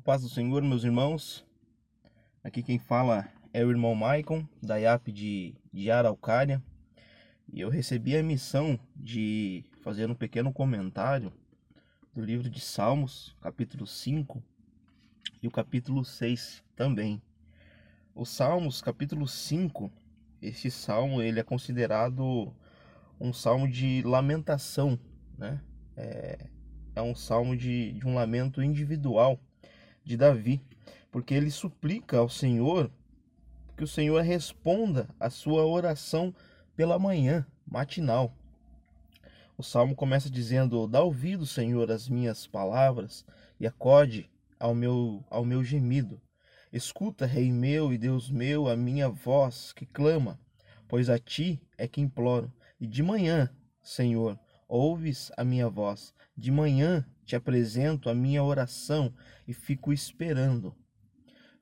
A paz do Senhor, meus irmãos. Aqui quem fala é o irmão Maicon, da IAP de, de Araucária. E eu recebi a missão de fazer um pequeno comentário do livro de Salmos, capítulo 5 e o capítulo 6 também. O Salmos, capítulo 5, este salmo ele é considerado um salmo de lamentação, né? É, é um salmo de, de um lamento individual de Davi, porque ele suplica ao Senhor que o Senhor responda a sua oração pela manhã, matinal. O salmo começa dizendo: Dá ouvido, Senhor, às minhas palavras e acode ao meu, ao meu gemido. Escuta, Rei meu e Deus meu, a minha voz que clama, pois a ti é que imploro. E de manhã, Senhor, ouves a minha voz. De manhã te apresento a minha oração e fico esperando.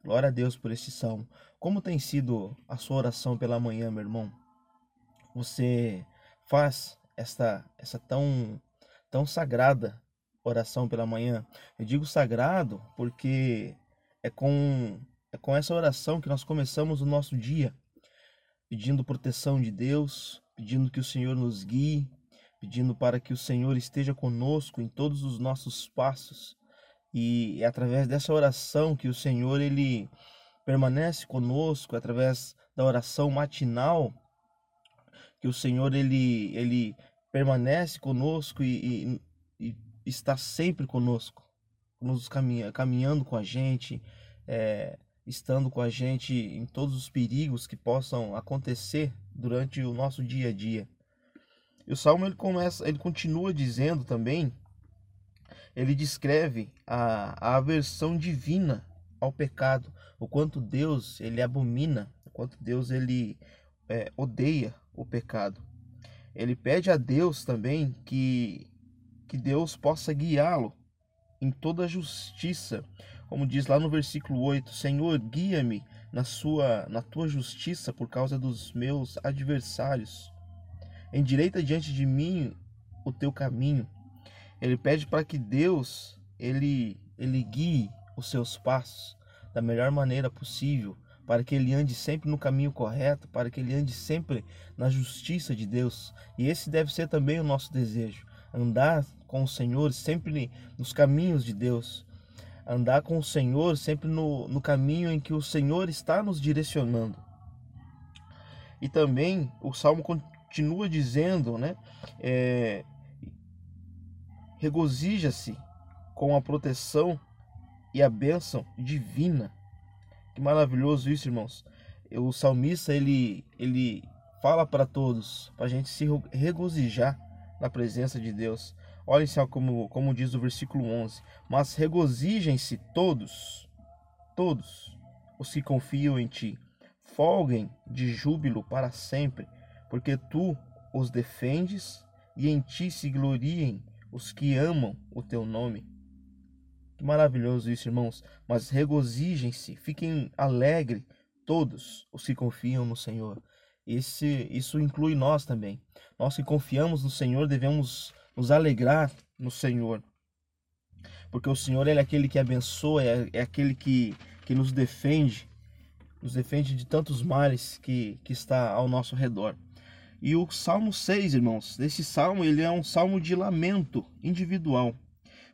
Glória a Deus por este salmo. Como tem sido a sua oração pela manhã, meu irmão? Você faz esta essa tão tão sagrada oração pela manhã? Eu digo sagrado porque é com é com essa oração que nós começamos o nosso dia, pedindo proteção de Deus, pedindo que o Senhor nos guie, pedindo para que o Senhor esteja conosco em todos os nossos passos. E é através dessa oração que o Senhor ele permanece conosco, é através da oração matinal que o Senhor ele ele permanece conosco e, e, e está sempre conosco, nos caminha, caminhando com a gente, é, estando com a gente em todos os perigos que possam acontecer durante o nosso dia a dia. E o salmo ele começa, ele continua dizendo também, ele descreve a, a aversão divina ao pecado, o quanto Deus ele abomina, o quanto Deus ele é, odeia o pecado. Ele pede a Deus também que que Deus possa guiá-lo em toda a justiça, como diz lá no versículo 8: Senhor, guia-me na sua na tua justiça por causa dos meus adversários endireita diante de mim o teu caminho. Ele pede para que Deus ele ele guie os seus passos da melhor maneira possível, para que ele ande sempre no caminho correto, para que ele ande sempre na justiça de Deus. E esse deve ser também o nosso desejo, andar com o Senhor sempre nos caminhos de Deus. Andar com o Senhor sempre no, no caminho em que o Senhor está nos direcionando. E também o Salmo continua dizendo, né? É, regozija-se com a proteção e a bênção divina. Que maravilhoso isso, irmãos. O salmista ele ele fala para todos, para a gente se regozijar na presença de Deus. Olhem só como, como diz o versículo 11: Mas regozijem-se todos, todos os que confiam em ti, folguem de júbilo para sempre, porque tu os defendes e em ti se gloriem os que amam o teu nome. Que maravilhoso isso, irmãos. Mas regozijem-se, fiquem alegres todos os que confiam no Senhor. Esse, isso inclui nós também. Nós que confiamos no Senhor devemos nos alegrar no Senhor. Porque o Senhor é aquele que abençoa, é, é aquele que, que nos defende, nos defende de tantos males que, que está ao nosso redor. E o Salmo 6, irmãos, esse salmo ele é um salmo de lamento individual,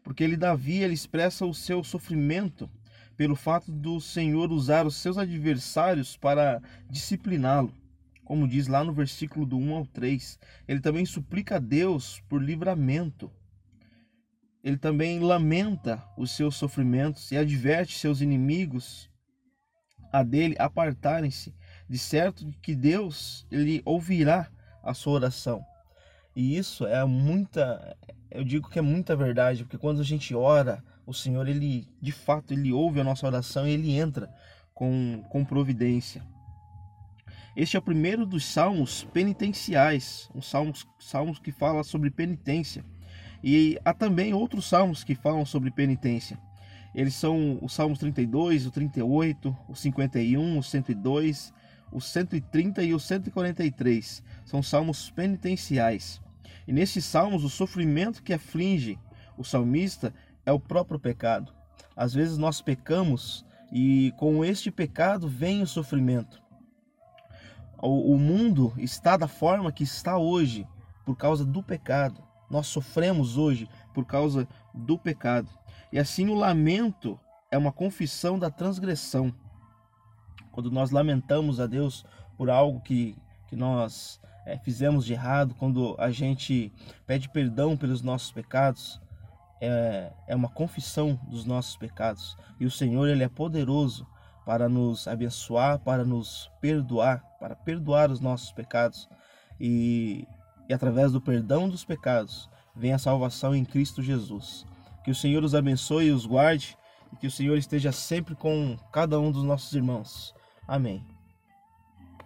porque ele Davi ele expressa o seu sofrimento pelo fato do Senhor usar os seus adversários para discipliná-lo. Como diz lá no versículo do 1 ao 3, ele também suplica a Deus por livramento. Ele também lamenta os seus sofrimentos e adverte seus inimigos a dele apartarem-se de certo que Deus ele ouvirá a sua oração. E isso é muita, eu digo que é muita verdade, porque quando a gente ora, o Senhor ele de fato ele ouve a nossa oração e ele entra com, com providência. Este é o primeiro dos salmos penitenciais, um salmos, salmos que fala sobre penitência. E há também outros salmos que falam sobre penitência. Eles são os salmos 32, o 38, o 51, o 102 o 130 e o 143 são salmos penitenciais. E nesses salmos, o sofrimento que aflige o salmista é o próprio pecado. Às vezes nós pecamos e com este pecado vem o sofrimento. O, mundo está da forma que está hoje por causa do pecado. Nós sofremos hoje por causa do pecado. E assim o lamento é uma confissão da transgressão. Quando nós lamentamos a Deus por algo que, que nós é, fizemos de errado, quando a gente pede perdão pelos nossos pecados, é, é uma confissão dos nossos pecados. E o Senhor, Ele é poderoso para nos abençoar, para nos perdoar, para perdoar os nossos pecados. E, e através do perdão dos pecados vem a salvação em Cristo Jesus. Que o Senhor os abençoe e os guarde, e que o Senhor esteja sempre com cada um dos nossos irmãos. Amém.